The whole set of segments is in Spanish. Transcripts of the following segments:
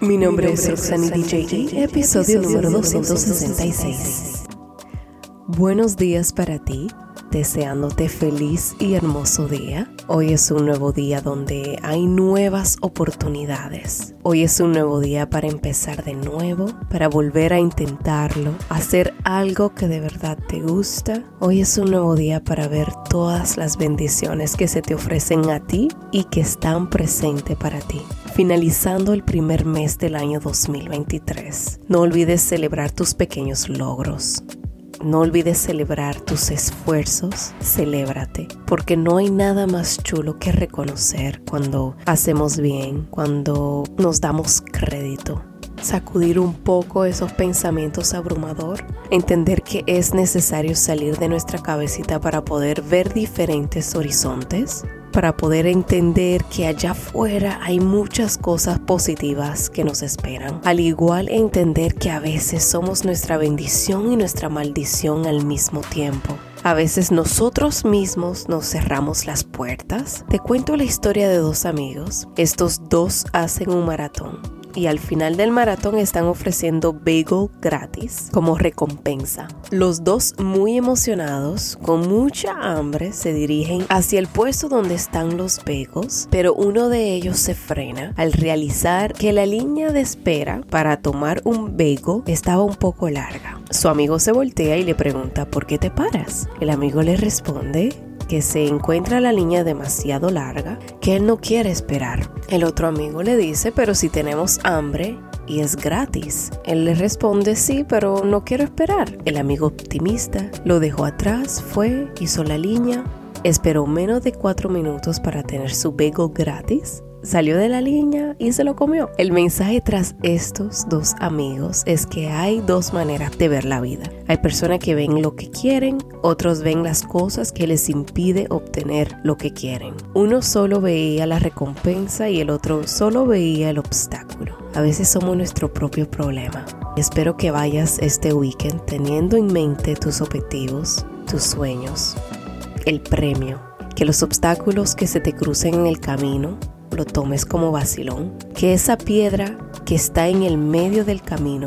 Mi nombre es Roxanne DJ, episodio número 266. Buenos días para ti, deseándote feliz y hermoso día. Hoy es un nuevo día donde hay nuevas oportunidades. Hoy es un nuevo día para empezar de nuevo, para volver a intentarlo, hacer algo que de verdad te gusta. Hoy es un nuevo día para ver todas las bendiciones que se te ofrecen a ti y que están presentes para ti finalizando el primer mes del año 2023. No olvides celebrar tus pequeños logros. No olvides celebrar tus esfuerzos, celébrate, porque no hay nada más chulo que reconocer cuando hacemos bien, cuando nos damos crédito. Sacudir un poco esos pensamientos abrumador, entender que es necesario salir de nuestra cabecita para poder ver diferentes horizontes, para poder entender que allá afuera hay muchas cosas positivas que nos esperan. Al igual entender que a veces somos nuestra bendición y nuestra maldición al mismo tiempo. A veces nosotros mismos nos cerramos las puertas. Te cuento la historia de dos amigos. Estos dos hacen un maratón y al final del maratón están ofreciendo bagel gratis como recompensa. Los dos muy emocionados, con mucha hambre, se dirigen hacia el puesto donde están los bagels, pero uno de ellos se frena al realizar que la línea de espera para tomar un bagel estaba un poco larga. Su amigo se voltea y le pregunta, ¿por qué te paras? El amigo le responde, que se encuentra la línea demasiado larga que él no quiere esperar. El otro amigo le dice, pero si tenemos hambre y es gratis. Él le responde, sí, pero no quiero esperar. El amigo optimista lo dejó atrás, fue, hizo la línea, esperó menos de cuatro minutos para tener su bagel gratis salió de la línea y se lo comió. El mensaje tras estos dos amigos es que hay dos maneras de ver la vida. Hay personas que ven lo que quieren, otros ven las cosas que les impide obtener lo que quieren. Uno solo veía la recompensa y el otro solo veía el obstáculo. A veces somos nuestro propio problema. Espero que vayas este weekend teniendo en mente tus objetivos, tus sueños, el premio, que los obstáculos que se te crucen en el camino lo tomes como vacilón, que esa piedra que está en el medio del camino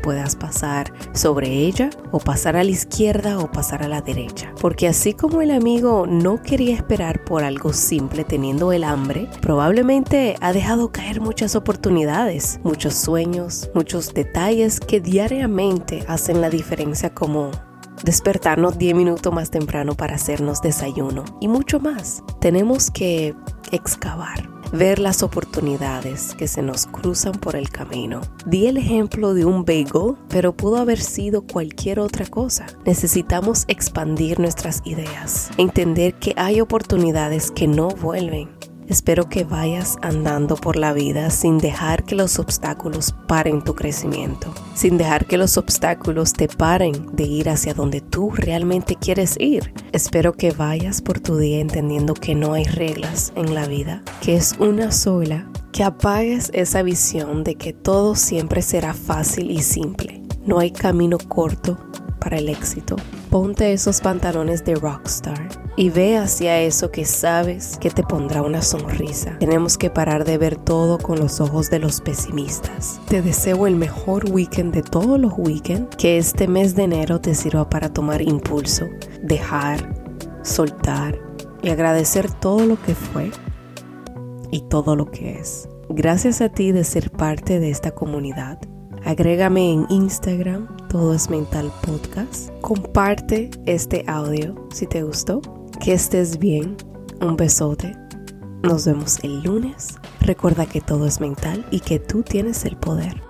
puedas pasar sobre ella o pasar a la izquierda o pasar a la derecha. Porque así como el amigo no quería esperar por algo simple teniendo el hambre, probablemente ha dejado caer muchas oportunidades, muchos sueños, muchos detalles que diariamente hacen la diferencia como despertarnos 10 minutos más temprano para hacernos desayuno y mucho más. Tenemos que excavar ver las oportunidades que se nos cruzan por el camino. Di el ejemplo de un bagel, pero pudo haber sido cualquier otra cosa. Necesitamos expandir nuestras ideas, entender que hay oportunidades que no vuelven Espero que vayas andando por la vida sin dejar que los obstáculos paren tu crecimiento, sin dejar que los obstáculos te paren de ir hacia donde tú realmente quieres ir. Espero que vayas por tu día entendiendo que no hay reglas en la vida, que es una sola, que apagues esa visión de que todo siempre será fácil y simple. No hay camino corto para el éxito. Ponte esos pantalones de rockstar y ve hacia eso que sabes que te pondrá una sonrisa. Tenemos que parar de ver todo con los ojos de los pesimistas. Te deseo el mejor weekend de todos los weekends, que este mes de enero te sirva para tomar impulso, dejar, soltar y agradecer todo lo que fue y todo lo que es. Gracias a ti de ser parte de esta comunidad. Agrégame en Instagram, todo es mental podcast. Comparte este audio si te gustó. Que estés bien. Un besote. Nos vemos el lunes. Recuerda que todo es mental y que tú tienes el poder.